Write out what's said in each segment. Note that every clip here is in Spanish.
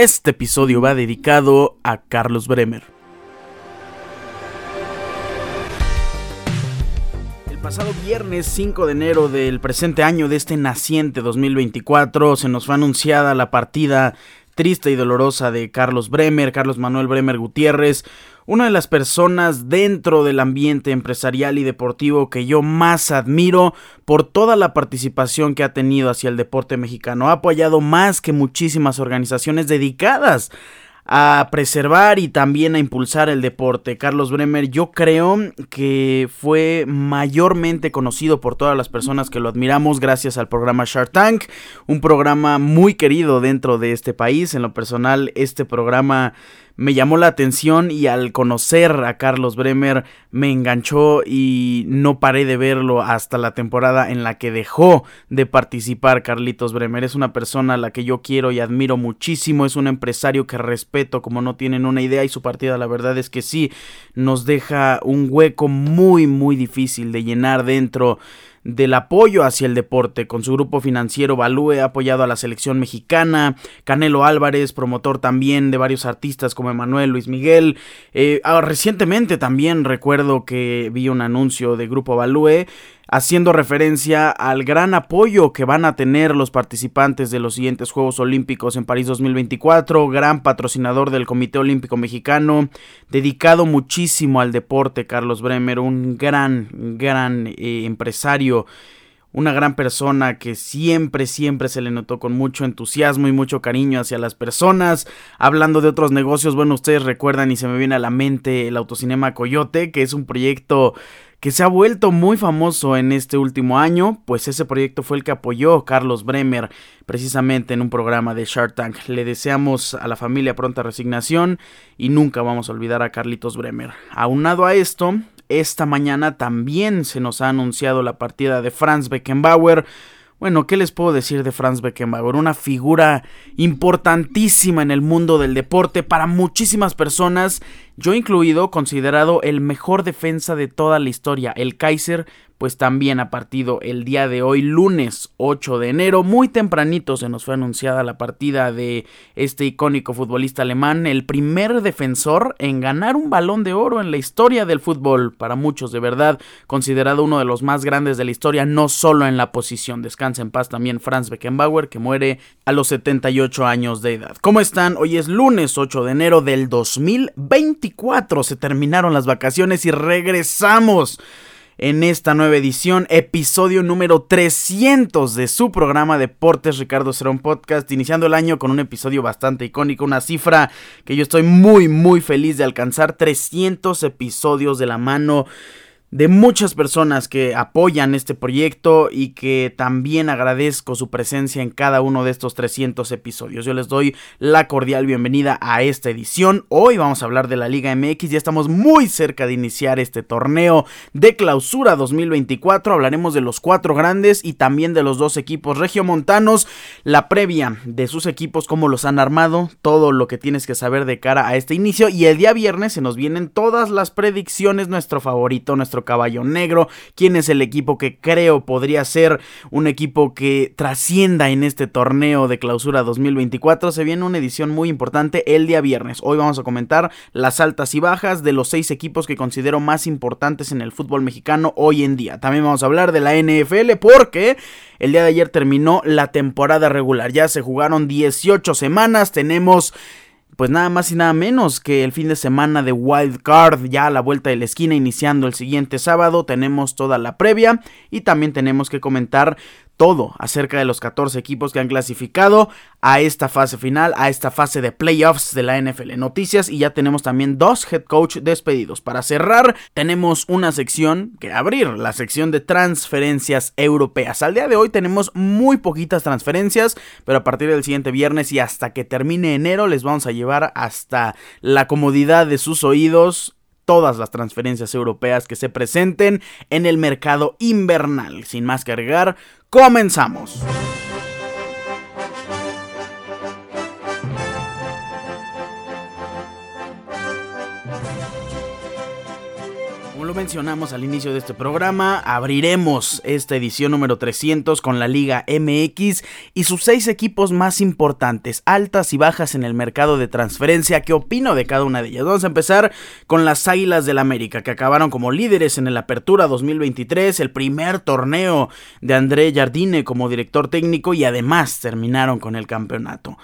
Este episodio va dedicado a Carlos Bremer. El pasado viernes 5 de enero del presente año de este naciente 2024 se nos fue anunciada la partida triste y dolorosa de Carlos Bremer, Carlos Manuel Bremer Gutiérrez, una de las personas dentro del ambiente empresarial y deportivo que yo más admiro por toda la participación que ha tenido hacia el deporte mexicano. Ha apoyado más que muchísimas organizaciones dedicadas a preservar y también a impulsar el deporte. Carlos Bremer yo creo que fue mayormente conocido por todas las personas que lo admiramos gracias al programa Shark Tank, un programa muy querido dentro de este país. En lo personal, este programa me llamó la atención y al conocer a Carlos Bremer me enganchó y no paré de verlo hasta la temporada en la que dejó de participar Carlitos Bremer. Es una persona a la que yo quiero y admiro muchísimo, es un empresario que respeto como no tienen una idea y su partida la verdad es que sí nos deja un hueco muy muy difícil de llenar dentro del apoyo hacia el deporte. Con su grupo financiero Balúe ha apoyado a la selección mexicana, Canelo Álvarez, promotor también de varios artistas como Emanuel Luis Miguel. Eh, ah, recientemente también recuerdo que vi un anuncio de Grupo Balúe haciendo referencia al gran apoyo que van a tener los participantes de los siguientes Juegos Olímpicos en París 2024, gran patrocinador del Comité Olímpico Mexicano, dedicado muchísimo al deporte, Carlos Bremer, un gran, gran eh, empresario una gran persona que siempre, siempre se le notó con mucho entusiasmo y mucho cariño hacia las personas. Hablando de otros negocios, bueno, ustedes recuerdan y se me viene a la mente el Autocinema Coyote, que es un proyecto que se ha vuelto muy famoso en este último año, pues ese proyecto fue el que apoyó Carlos Bremer precisamente en un programa de Shark Tank. Le deseamos a la familia pronta resignación y nunca vamos a olvidar a Carlitos Bremer. Aunado a esto, esta mañana también se nos ha anunciado la partida de Franz Beckenbauer, bueno, ¿qué les puedo decir de Franz Beckenbauer? Una figura importantísima en el mundo del deporte para muchísimas personas, yo incluido, considerado el mejor defensa de toda la historia. El Kaiser pues también ha partido el día de hoy, lunes 8 de enero. Muy tempranito se nos fue anunciada la partida de este icónico futbolista alemán, el primer defensor en ganar un balón de oro en la historia del fútbol. Para muchos, de verdad, considerado uno de los más grandes de la historia, no solo en la posición. Descansa en paz también Franz Beckenbauer, que muere a los 78 años de edad. ¿Cómo están? Hoy es lunes 8 de enero del 2024. Se terminaron las vacaciones y regresamos en esta nueva edición, episodio número 300 de su programa Deportes Ricardo Cerón Podcast, iniciando el año con un episodio bastante icónico, una cifra que yo estoy muy muy feliz de alcanzar, 300 episodios de la mano de muchas personas que apoyan este proyecto y que también agradezco su presencia en cada uno de estos 300 episodios. Yo les doy la cordial bienvenida a esta edición. Hoy vamos a hablar de la Liga MX, ya estamos muy cerca de iniciar este torneo de clausura 2024. Hablaremos de los cuatro grandes y también de los dos equipos regiomontanos, la previa de sus equipos, cómo los han armado, todo lo que tienes que saber de cara a este inicio y el día viernes se nos vienen todas las predicciones, nuestro favorito, nuestro caballo negro, quién es el equipo que creo podría ser un equipo que trascienda en este torneo de clausura 2024. Se viene una edición muy importante el día viernes. Hoy vamos a comentar las altas y bajas de los seis equipos que considero más importantes en el fútbol mexicano hoy en día. También vamos a hablar de la NFL porque el día de ayer terminó la temporada regular. Ya se jugaron 18 semanas. Tenemos pues nada más y nada menos que el fin de semana de Wild Card, ya a la vuelta de la esquina, iniciando el siguiente sábado, tenemos toda la previa y también tenemos que comentar todo acerca de los 14 equipos que han clasificado a esta fase final, a esta fase de playoffs de la NFL. Noticias y ya tenemos también dos head coach despedidos. Para cerrar, tenemos una sección que abrir, la sección de transferencias europeas. Al día de hoy tenemos muy poquitas transferencias, pero a partir del siguiente viernes y hasta que termine enero les vamos a llevar hasta la comodidad de sus oídos todas las transferencias europeas que se presenten en el mercado invernal. Sin más que agregar, comenzamos. Lo mencionamos al inicio de este programa, abriremos esta edición número 300 con la Liga MX y sus seis equipos más importantes, altas y bajas en el mercado de transferencia. ¿Qué opino de cada una de ellas? Vamos a empezar con las Águilas del América, que acabaron como líderes en el Apertura 2023, el primer torneo de André Jardine como director técnico y además terminaron con el campeonato.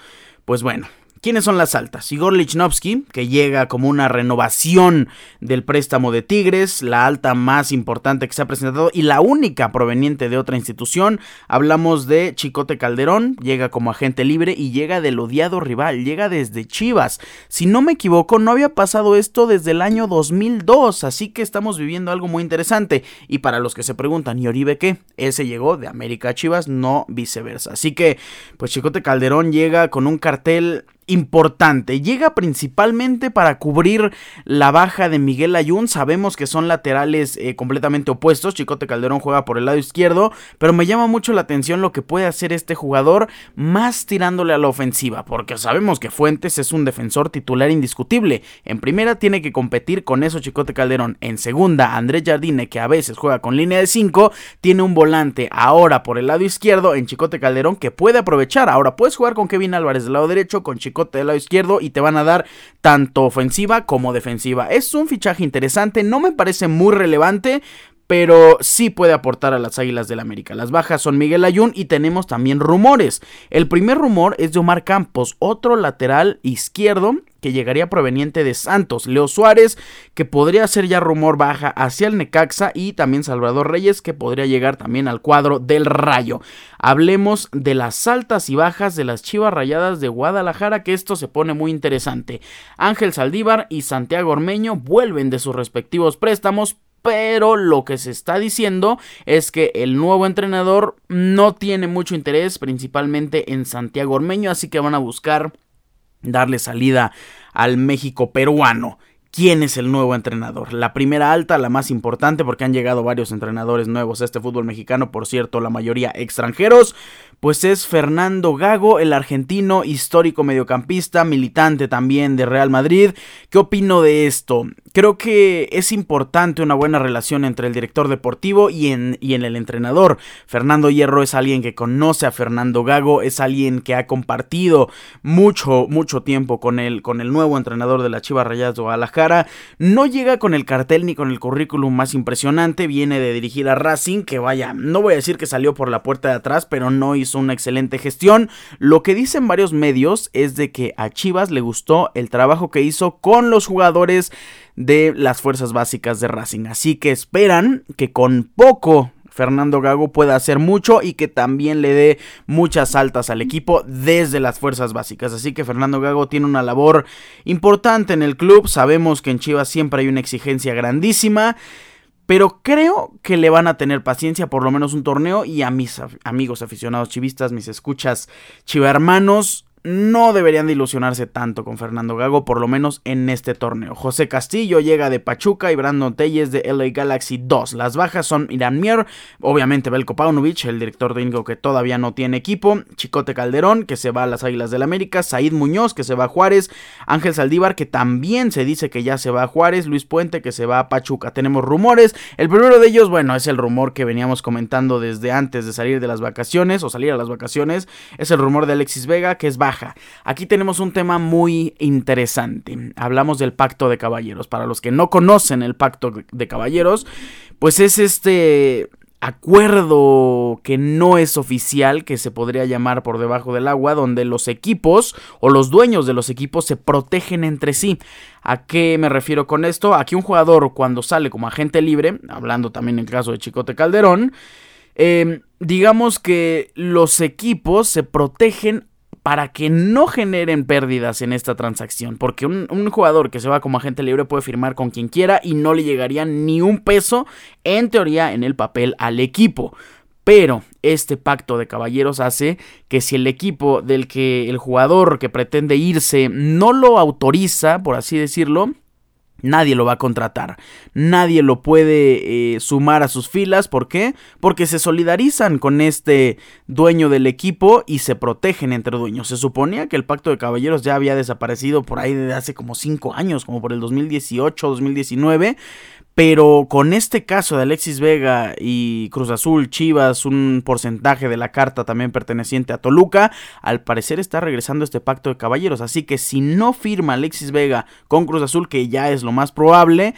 Pues bueno, ¿Quiénes son las altas? Igor Lichnowsky, que llega como una renovación del préstamo de Tigres, la alta más importante que se ha presentado y la única proveniente de otra institución. Hablamos de Chicote Calderón, llega como agente libre y llega del odiado rival, llega desde Chivas. Si no me equivoco, no había pasado esto desde el año 2002, así que estamos viviendo algo muy interesante. Y para los que se preguntan, ¿y Oribe qué? Ese llegó de América a Chivas, no viceversa. Así que, pues Chicote Calderón llega con un cartel importante. Llega principalmente para cubrir la baja de Miguel Ayun. Sabemos que son laterales eh, completamente opuestos. Chicote Calderón juega por el lado izquierdo, pero me llama mucho la atención lo que puede hacer este jugador más tirándole a la ofensiva, porque sabemos que Fuentes es un defensor titular indiscutible. En primera tiene que competir con eso Chicote Calderón. En segunda, Andrés Jardine, que a veces juega con línea de 5, tiene un volante ahora por el lado izquierdo en Chicote Calderón que puede aprovechar. Ahora puedes jugar con Kevin Álvarez del lado derecho, con Chicote del lado izquierdo y te van a dar tanto ofensiva como defensiva. Es un fichaje interesante, no me parece muy relevante, pero sí puede aportar a las Águilas del América. Las bajas son Miguel Ayun y tenemos también rumores. El primer rumor es de Omar Campos, otro lateral izquierdo que llegaría proveniente de Santos, Leo Suárez, que podría ser ya rumor baja hacia el Necaxa y también Salvador Reyes, que podría llegar también al cuadro del Rayo. Hablemos de las altas y bajas de las Chivas Rayadas de Guadalajara, que esto se pone muy interesante. Ángel Saldívar y Santiago Ormeño vuelven de sus respectivos préstamos, pero lo que se está diciendo es que el nuevo entrenador no tiene mucho interés principalmente en Santiago Ormeño, así que van a buscar darle salida al México peruano. ¿Quién es el nuevo entrenador? La primera alta, la más importante, porque han llegado varios entrenadores nuevos a este fútbol mexicano, por cierto, la mayoría extranjeros, pues es Fernando Gago, el argentino histórico mediocampista, militante también de Real Madrid. ¿Qué opino de esto? Creo que es importante una buena relación entre el director deportivo y en, y en el entrenador. Fernando Hierro es alguien que conoce a Fernando Gago, es alguien que ha compartido mucho, mucho tiempo con el, con el nuevo entrenador de la Chivas Rayadas de Guadalajara. No llega con el cartel ni con el currículum más impresionante, viene de dirigir a Racing, que vaya, no voy a decir que salió por la puerta de atrás, pero no hizo una excelente gestión. Lo que dicen varios medios es de que a Chivas le gustó el trabajo que hizo con los jugadores de las fuerzas básicas de Racing. Así que esperan que con poco Fernando Gago pueda hacer mucho y que también le dé muchas altas al equipo desde las fuerzas básicas. Así que Fernando Gago tiene una labor importante en el club. Sabemos que en Chivas siempre hay una exigencia grandísima. Pero creo que le van a tener paciencia por lo menos un torneo y a mis amigos aficionados chivistas, mis escuchas chivermanos, no deberían de ilusionarse tanto con Fernando Gago, por lo menos en este torneo. José Castillo llega de Pachuca y Brandon Telles de LA Galaxy 2. Las bajas son Irán Mier, obviamente Belko Paunovic, el director de Ingo que todavía no tiene equipo, Chicote Calderón, que se va a las Águilas del América, Said Muñoz, que se va a Juárez, Ángel Saldívar, que también se dice que ya se va a Juárez, Luis Puente, que se va a Pachuca. Tenemos rumores, el primero de ellos, bueno, es el rumor que veníamos comentando desde antes de salir de las vacaciones, o salir a las vacaciones, es el rumor de Alexis Vega, que es baja Aquí tenemos un tema muy interesante. Hablamos del pacto de caballeros. Para los que no conocen el pacto de caballeros, pues es este acuerdo que no es oficial, que se podría llamar por debajo del agua, donde los equipos o los dueños de los equipos se protegen entre sí. ¿A qué me refiero con esto? Aquí un jugador cuando sale como agente libre, hablando también en el caso de Chicote Calderón, eh, digamos que los equipos se protegen para que no generen pérdidas en esta transacción. Porque un, jugador que se va como agente libre puede firmar con quien quiera y no le llegaría ni un peso, en teoría, en el papel al equipo. Pero este pacto de caballeros hace que si el equipo del que el jugador que pretende irse no lo autoriza, por así decirlo, Nadie lo va a contratar, nadie lo puede eh, sumar a sus filas, ¿por qué? Porque se solidarizan con este dueño del equipo y se protegen entre dueños. Se suponía que el pacto de caballeros ya había desaparecido por ahí desde hace como 5 años, como por el 2018, 2019, Pero con este caso de Alexis Vega y Cruz Azul, Chivas, un porcentaje de la carta también perteneciente a Toluca, al parecer está regresando este pacto de caballeros. Así que si no firma Alexis Vega con Cruz Azul, que ya es lo más probable,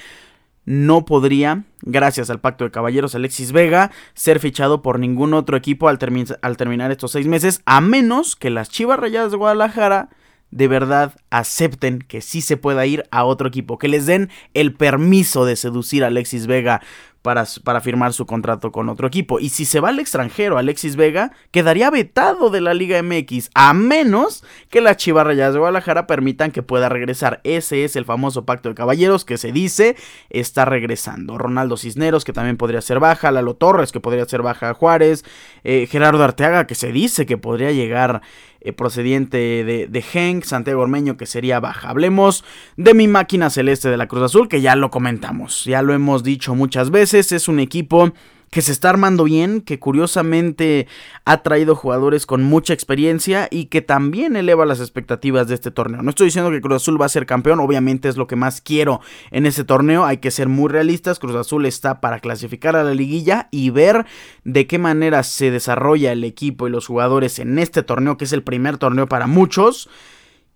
no podría, gracias al pacto de caballeros Alexis Vega, ser fichado por ningún otro equipo al, terminar estos seis meses, a menos que las Chivas Rayadas de Guadalajara de verdad acepten que sí se pueda ir a otro equipo, que les den el permiso de seducir a Alexis Vega para, para, firmar su contrato con otro equipo. Y si se va al extranjero Alexis Vega, quedaría vetado de la Liga MX, a menos que las Chivas Rayadas de Guadalajara permitan que pueda regresar. Ese es el famoso pacto de caballeros que se dice está regresando. Ronaldo Cisneros, que también podría ser baja, Lalo Torres, que podría ser baja Juárez, eh, Gerardo Arteaga, que se dice que podría llegar eh, procediente de, de Henk, Santiago Ormeño, que sería baja. Hablemos de mi máquina celeste de la Cruz Azul, que ya lo comentamos, ya lo hemos dicho muchas veces, es un equipo que se está armando bien, que curiosamente ha traído jugadores con mucha experiencia y que también eleva las expectativas de este torneo. No estoy diciendo que Cruz Azul va a ser campeón, obviamente es lo que más quiero en ese torneo, hay que ser muy realistas, Cruz Azul está para clasificar a la liguilla y ver de qué manera se desarrolla el equipo y los jugadores en este torneo, que es el primer torneo para muchos.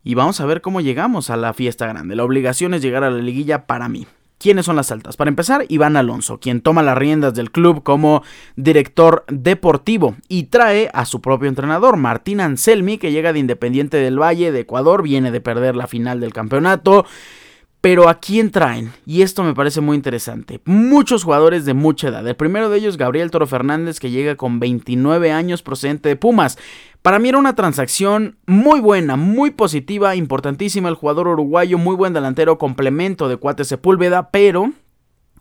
Y vamos a ver cómo llegamos a la fiesta grande. La obligación es llegar a la liguilla para mí. ¿Quiénes son las altas? Para empezar, Iván Alonso, quien toma las riendas del club como director deportivo y trae a su propio entrenador, Martín Anselmi, que llega de Independiente del Valle de Ecuador, viene de perder la final del campeonato. Pero ¿a quién traen? Y esto me parece muy interesante. Muchos jugadores de mucha edad. El primero de ellos, Gabriel Toro Fernández, que llega con 29 años procedente de Pumas. Para mí era una transacción muy buena, muy positiva, importantísima. El jugador uruguayo, muy buen delantero, complemento de Cuate Sepúlveda, pero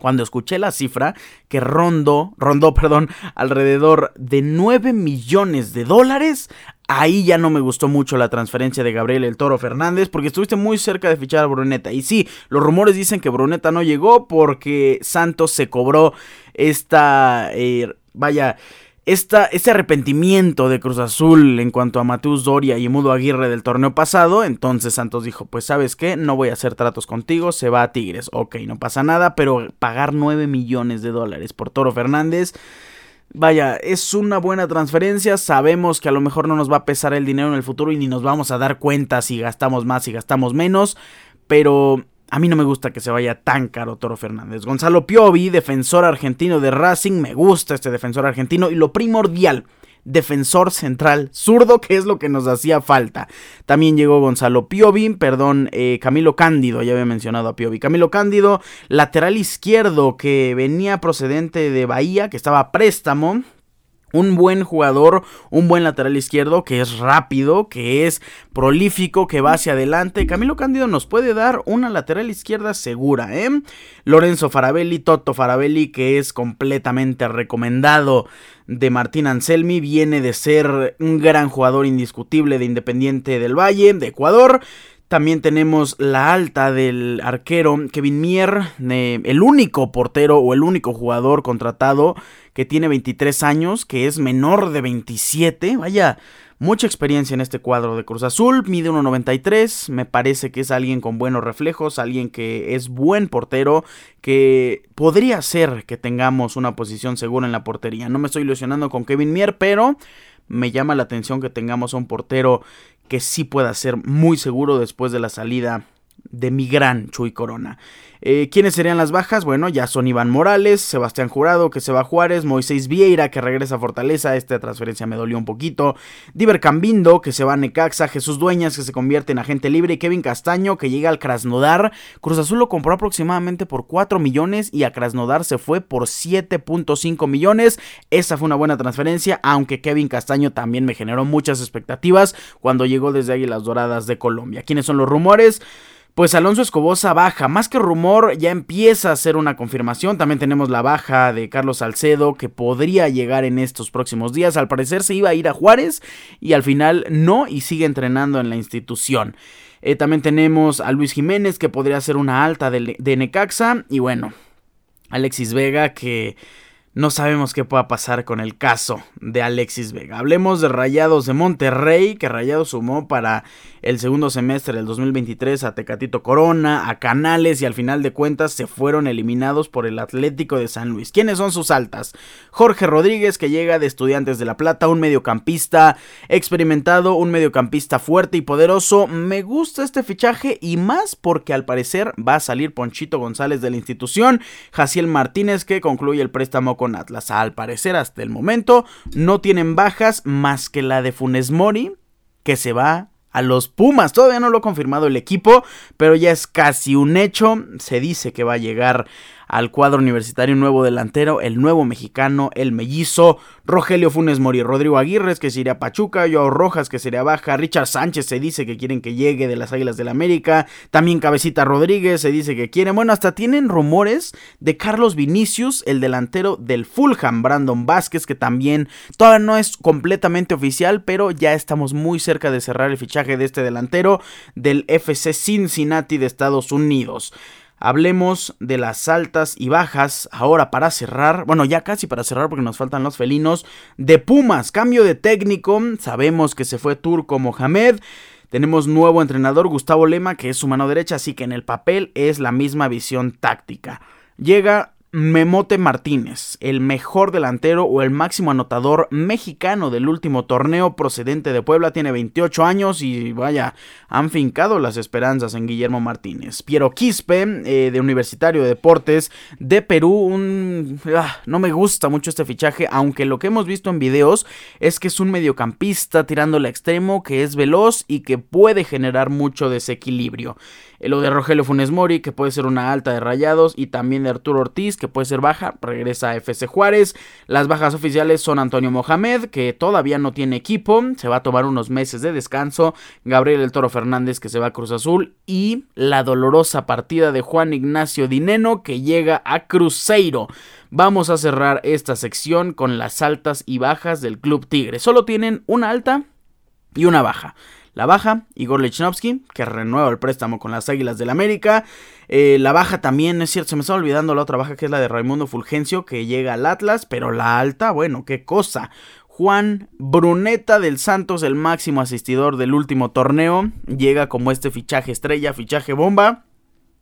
cuando escuché la cifra que rondó, rondó, perdón, alrededor de 9 millones de dólares, ahí ya no me gustó mucho la transferencia de Gabriel El Toro Fernández porque estuviste muy cerca de fichar a Bruneta. Y sí, los rumores dicen que Bruneta no llegó porque Santos se cobró esta, eh, vaya, este arrepentimiento de Cruz Azul en cuanto a Mateus Doria y Mudo Aguirre del torneo pasado, entonces Santos dijo, pues sabes qué, no voy a hacer tratos contigo, se va a Tigres, ok, no pasa nada, pero pagar 9 millones de dólares por Toro Fernández, vaya, es una buena transferencia, sabemos que a lo mejor no nos va a pesar el dinero en el futuro y ni nos vamos a dar cuenta si gastamos más, si gastamos menos, pero a mí no me gusta que se vaya tan caro Toro Fernández. Gonzalo Piovi, defensor argentino de Racing, me gusta este defensor argentino y lo primordial, defensor central zurdo, que es lo que nos hacía falta. También llegó Gonzalo Piovi, perdón, eh, Camilo Cándido, ya había mencionado a Piovi. Camilo Cándido, lateral izquierdo que venía procedente de Bahía, que estaba a préstamo, un buen jugador, un buen lateral izquierdo que es rápido, que es prolífico, que va hacia adelante. Camilo Cándido nos puede dar una lateral izquierda segura, ¿eh? Lorenzo Farabelli, Toto Farabelli, que es completamente recomendado de Martín Anselmi, viene de ser un gran jugador indiscutible de Independiente del Valle, de Ecuador. También tenemos la alta del arquero Kevin Mier, el único portero o el único jugador contratado que tiene 23 años, que es menor de 27. Vaya, mucha experiencia en este cuadro de Cruz Azul, mide 1.93, me parece que es alguien con buenos reflejos, alguien que es buen portero, que podría ser que tengamos una posición segura en la portería. No me estoy ilusionando con Kevin Mier, pero me llama la atención que tengamos a un portero que sí pueda ser muy seguro después de la salida de mi gran Chuy Corona. Eh, ¿Quiénes serían las bajas? Bueno, ya son Iván Morales, Sebastián Jurado, que se va Juárez, Moisés Vieira, que regresa a Fortaleza, esta transferencia me dolió un poquito, Diver Cambindo, que se va a Necaxa, Jesús Dueñas, que se convierte en agente libre, y Kevin Castaño, que llega al Krasnodar. Cruz Azul lo compró aproximadamente por 4 millones y a Krasnodar se fue por 7.5 millones. Esa fue una buena transferencia, aunque Kevin Castaño también me generó muchas expectativas cuando llegó desde Águilas Doradas de Colombia. ¿Quiénes son los rumores? Pues Alonso Escobosa baja, más que rumor, ya empieza a ser una confirmación. También tenemos la baja de Carlos Salcedo, que podría llegar en estos próximos días. Al parecer se iba a ir a Juárez y al final no, y sigue entrenando en la institución. Eh, también tenemos a Luis Jiménez, que podría ser una alta de, de Necaxa. Y bueno, Alexis Vega, que no sabemos qué pueda pasar con el caso de Alexis Vega. Hablemos de Rayados de Monterrey, que Rayados sumó para el segundo semestre del 2023 a Tecatito Corona, a Canales y al final de cuentas se fueron eliminados por el Atlético de San Luis. ¿Quiénes son sus altas? Jorge Rodríguez, que llega de Estudiantes de La Plata, un mediocampista experimentado, un mediocampista fuerte y poderoso. Me gusta este fichaje y más porque al parecer va a salir Ponchito González de la institución, Jaciel Martínez, que concluye el préstamo con Atlas. Al parecer, hasta el momento, no tienen bajas más que la de Funes Mori, que se va a los Pumas. Todavía no lo ha confirmado el equipo, pero ya es casi un hecho. Se dice que va a llegar al cuadro universitario un nuevo delantero, el nuevo mexicano, el mellizo, Rogelio Funes Mori, Rodrigo Aguirre, que sería Pachuca, Joao Rojas, que sería baja, Richard Sánchez se dice que quieren que llegue de las Águilas del la América, también Cabecita Rodríguez se dice que quieren, bueno, hasta tienen rumores de Carlos Vinicius, el delantero del Fulham, Brandon Vázquez, que también todavía no es completamente oficial, pero ya estamos muy cerca de cerrar el fichaje de este delantero del FC Cincinnati de Estados Unidos. Hablemos de las altas y bajas ahora para cerrar, bueno ya casi para cerrar porque nos faltan los felinos, de Pumas, cambio de técnico, sabemos que se fue Turco Mohamed, tenemos nuevo entrenador Gustavo Lema que es su mano derecha, así que en el papel es la misma visión táctica. Llega Memote Martínez, el mejor delantero o el máximo anotador mexicano del último torneo procedente de Puebla, tiene 28 años y vaya, han fincado las esperanzas en Guillermo Martínez. Piero Quispe, eh, de Universitario de Deportes de Perú, un... Ah, no me gusta mucho este fichaje, aunque lo que hemos visto en videos es que es un mediocampista tirando al extremo, que es veloz y que puede generar mucho desequilibrio. Eh, lo de Rogelio Funes Mori, que puede ser una alta de rayados, y también de Arturo Ortiz, que puede ser baja, regresa a FC Juárez. Las bajas oficiales son Antonio Mohamed, que todavía no tiene equipo, se va a tomar unos meses de descanso. Gabriel El Toro Fernández, que se va a Cruz Azul. Y la dolorosa partida de Juan Ignacio Dineno, que llega a Cruzeiro. Vamos a cerrar esta sección con las altas y bajas del Club Tigre. Solo tienen una alta y una baja. La baja, Igor Lechnowsky, que renueva el préstamo con las Águilas del América. Eh, la baja también, es cierto, se me está olvidando la otra baja que es la de Raimundo Fulgencio, que llega al Atlas, pero la alta, bueno, qué cosa. Juan Bruneta del Santos, el máximo asistidor del último torneo, llega como este fichaje estrella, fichaje bomba.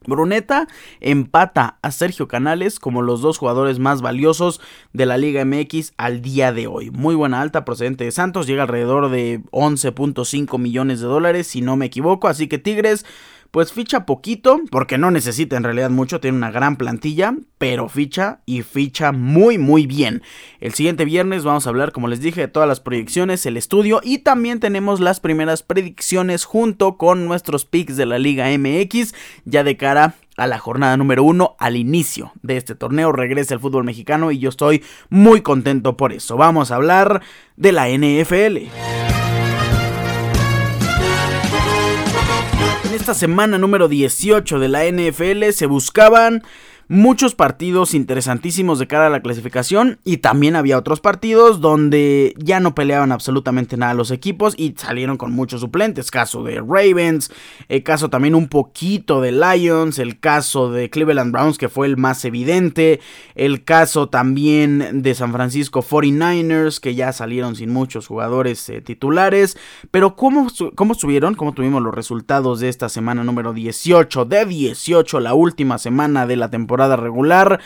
Bruneta empata a Sergio Canales como los dos jugadores más valiosos de la Liga MX al día de hoy. Muy buena alta procedente de Santos, llega alrededor de 11.5 millones de dólares si no me equivoco, así que Tigres pues ficha poquito, porque no necesita en realidad mucho, tiene una gran plantilla, pero ficha y ficha muy muy bien. El siguiente viernes vamos a hablar, como les dije, de todas las proyecciones, el estudio y también tenemos las primeras predicciones junto con nuestros picks de la Liga MX, ya de cara a la jornada número uno, al inicio de este torneo, regresa el fútbol mexicano y yo estoy muy contento por eso. Vamos a hablar de la NFL. En esta semana número 18 de la NFL se buscaban muchos partidos interesantísimos de cara a la clasificación y también había otros partidos donde ya no peleaban absolutamente nada los equipos y salieron con muchos suplentes, caso de Ravens, el caso también un poquito de Lions, el caso de Cleveland Browns que fue el más evidente, el caso también de San Francisco 49ers que ya salieron sin muchos jugadores eh, titulares, pero ¿cómo, ¿cómo estuvieron? ¿Cómo tuvimos los resultados de esta semana número 18 de 18, la última semana de la temporada? Regular.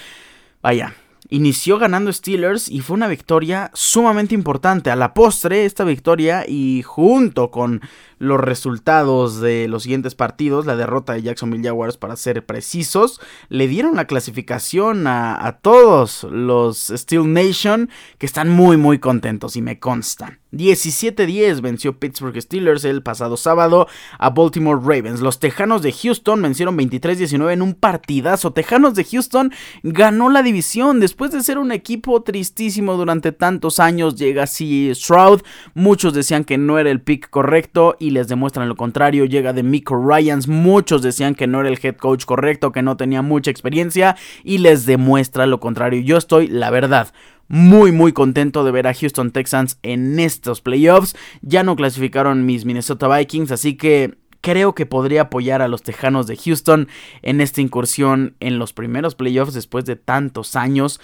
Vaya, inició ganando Steelers y fue una victoria sumamente importante. A la postre, esta victoria y junto con los resultados de los siguientes partidos, la derrota de Jacksonville Jaguars para ser precisos, le dieron la clasificación a, a todos los Steel Nation que están muy muy contentos y me constan. 17-10 venció Pittsburgh Steelers el pasado sábado a Baltimore Ravens. Los Tejanos de Houston vencieron 23-19 en un partidazo. Tejanos de Houston ganó la división después de ser un equipo tristísimo durante tantos años. Llega así Stroud. Muchos decían que no era el pick correcto y les demuestran lo contrario. Llega de Miko Ryans. Muchos decían que no era el head coach correcto, que no tenía mucha experiencia y les demuestra lo contrario. Yo estoy, la verdad, muy muy contento de ver a Houston Texans en estos playoffs. Ya no clasificaron mis Minnesota Vikings, así que creo que podría apoyar a los Tejanos de Houston en esta incursión en los primeros playoffs después de tantos años.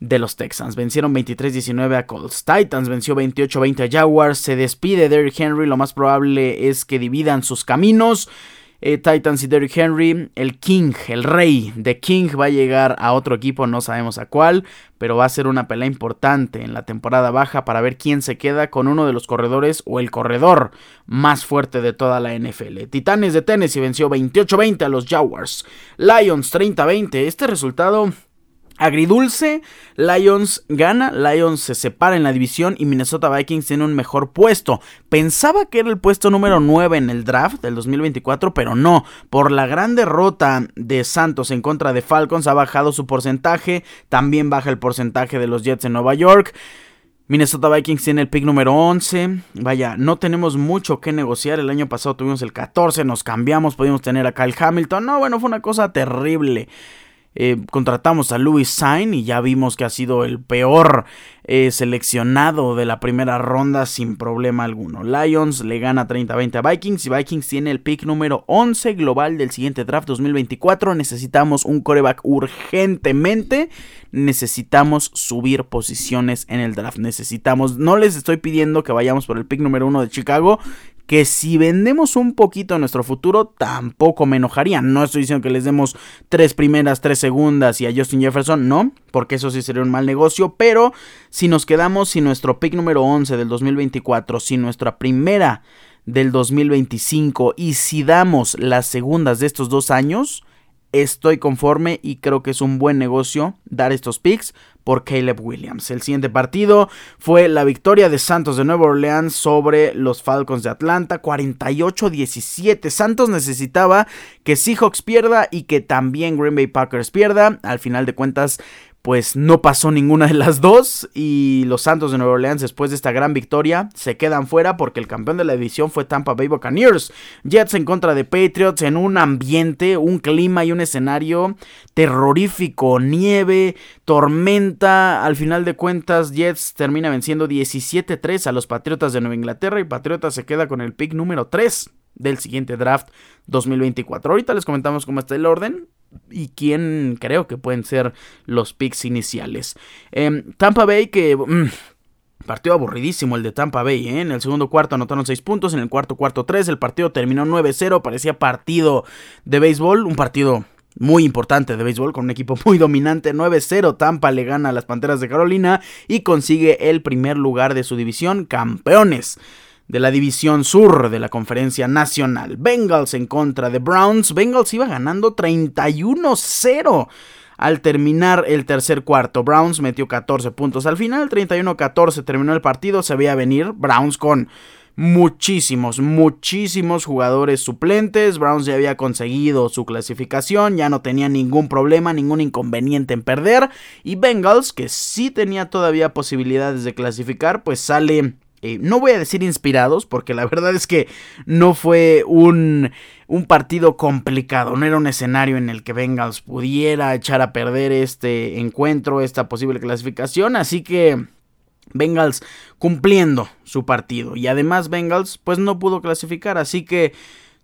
de los Texans. Vencieron 23-19 a Colts. Titans venció 28-20 a Jaguars. Se despide Derrick Henry. Lo más probable es que dividan sus caminos. Eh, Titans y Derrick Henry, el King, el rey de King va a llegar a otro equipo, no sabemos a cuál, pero va a ser una pelea importante en la temporada baja para ver quién se queda con uno de los corredores o el corredor más fuerte de toda la NFL. Titanes de Tennessee venció 28-20 a los Jaguars. Lions 30-20. Este resultado Agridulce, Lions gana, Lions se separa en la división y Minnesota Vikings tiene un mejor puesto. Pensaba que era el puesto número 9 en el draft del 2024, pero no. Por la gran derrota de Santos en contra de Falcons ha bajado su porcentaje, también baja el porcentaje de los Jets en Nueva York. Minnesota Vikings tiene el pick número 11. Vaya, no tenemos mucho que negociar. El año pasado tuvimos el 14, nos cambiamos, pudimos tener a Kyle Hamilton. No, bueno, fue una cosa terrible. Eh, contratamos a Louis Sain y ya vimos que ha sido el peor eh, seleccionado de la primera ronda sin problema alguno. Lions le gana 30-20 a Vikings y Vikings tiene el pick número 11 global del siguiente draft 2024. Necesitamos un coreback urgentemente. Necesitamos subir posiciones en el draft. Necesitamos, no les estoy pidiendo que vayamos por el pick número 1 de Chicago que si vendemos un poquito nuestro futuro, tampoco me enojaría. No estoy diciendo que les demos tres primeras, tres segundas y a Justin Jefferson, no, porque eso sí sería un mal negocio, pero si nos quedamos sin nuestro pick número 11 del 2024, sin nuestra primera del 2025 y si damos las segundas de estos dos años, estoy conforme y creo que es un buen negocio dar estos picks por Caleb Williams. El siguiente partido fue la victoria de Santos de Nueva Orleans sobre los Falcons de Atlanta, 48-17. Santos necesitaba que Seahawks pierda y que también Green Bay Packers pierda. Al final de cuentas, pues no pasó ninguna de las dos y los Santos de Nueva Orleans después de esta gran victoria se quedan fuera porque el campeón de la división fue Tampa Bay Buccaneers. Jets en contra de Patriots en un ambiente, un clima y un escenario terrorífico, nieve, tormenta. Al final de cuentas Jets termina venciendo 17-3 a los Patriotas de Nueva Inglaterra y Patriotas se queda con el pick número 3 del siguiente draft 2024. Ahorita les comentamos cómo está el orden y quién creo que pueden ser los picks iniciales. Em, Tampa Bay que... Mm, partido aburridísimo el de Tampa Bay, ¿eh? En el segundo cuarto anotaron 6 puntos, en el cuarto cuarto 3, el partido terminó 9-0, parecía partido de béisbol, un partido muy importante de béisbol con un equipo muy dominante, 9-0, Tampa le gana a las Panteras de Carolina y consigue el primer lugar de su división, campeones de la división sur de la conferencia nacional. Bengals en contra de Browns. Bengals iba ganando 31-0 al terminar el tercer cuarto. Browns metió 14 puntos al final, 31-14 terminó el partido, se veía venir. Browns con muchísimos, muchísimos jugadores suplentes. Browns ya había conseguido su clasificación, ya no tenía ningún problema, ningún inconveniente en perder. Y Bengals, que sí tenía todavía posibilidades de clasificar, pues sale eh, no voy a decir inspirados, porque la verdad es que no fue un, un, partido complicado, no era un escenario en el que Bengals pudiera echar a perder este encuentro, esta posible clasificación, así que Bengals cumpliendo su partido. Y además Bengals pues no pudo clasificar, así que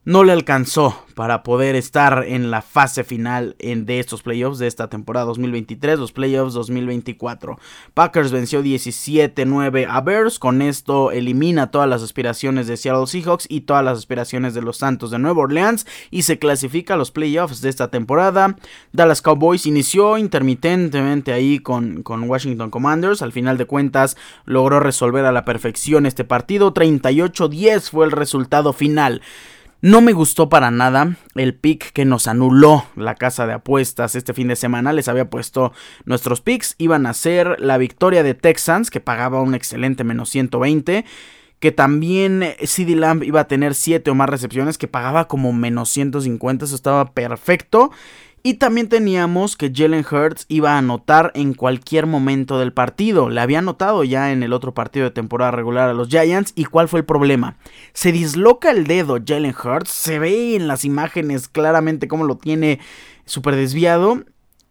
no le alcanzó para poder estar en la fase final de estos playoffs de esta temporada 2023, los playoffs 2024. Packers venció 17-9 a Bears, con esto elimina todas las aspiraciones de Seattle Seahawks y todas las aspiraciones de los Santos de Nueva Orleans y se clasifica a los playoffs de esta temporada. Dallas Cowboys inició intermitentemente ahí con, con Washington Commanders, al final de cuentas logró resolver a la perfección este partido, 38-10 fue el resultado final. No me gustó para nada el pick que nos anuló la casa de apuestas este fin de semana. Les había puesto nuestros picks. Iban a ser la victoria de Texans, que pagaba un excelente menos 120 que también CD Lamb iba a tener 7 o más recepciones, que pagaba como menos 150, eso estaba perfecto. Y también teníamos que Jalen Hurts iba a anotar en cualquier momento del partido. Le había anotado ya en el otro partido de temporada regular a los Giants. ¿Y cuál fue el problema? Se disloca el dedo Jalen Hurts. Se ve en las imágenes claramente cómo lo tiene súper desviado.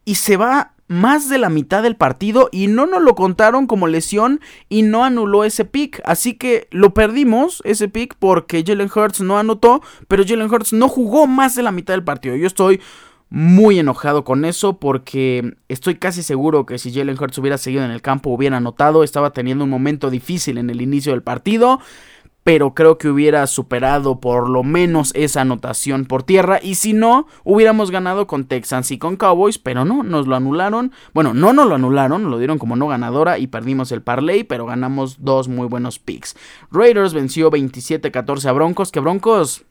Y se va más de la mitad del partido y no nos lo contaron como lesión y no anuló ese pick. Así que lo perdimos ese pick porque Jalen Hurts no anotó, pero Jalen Hurts no jugó más de la mitad del partido. Yo estoy muy enojado con eso porque estoy casi seguro que si Jalen Hurts hubiera seguido en el campo hubiera anotado, estaba teniendo un momento difícil en el inicio del partido, pero creo que hubiera superado por lo menos esa anotación por tierra y si no, hubiéramos ganado con Texans y con Cowboys, pero no, nos lo anularon. Bueno, no nos lo anularon, lo dieron como no ganadora y perdimos el parlay, pero ganamos dos muy buenos picks. Raiders venció 27-14 a Broncos, que Broncos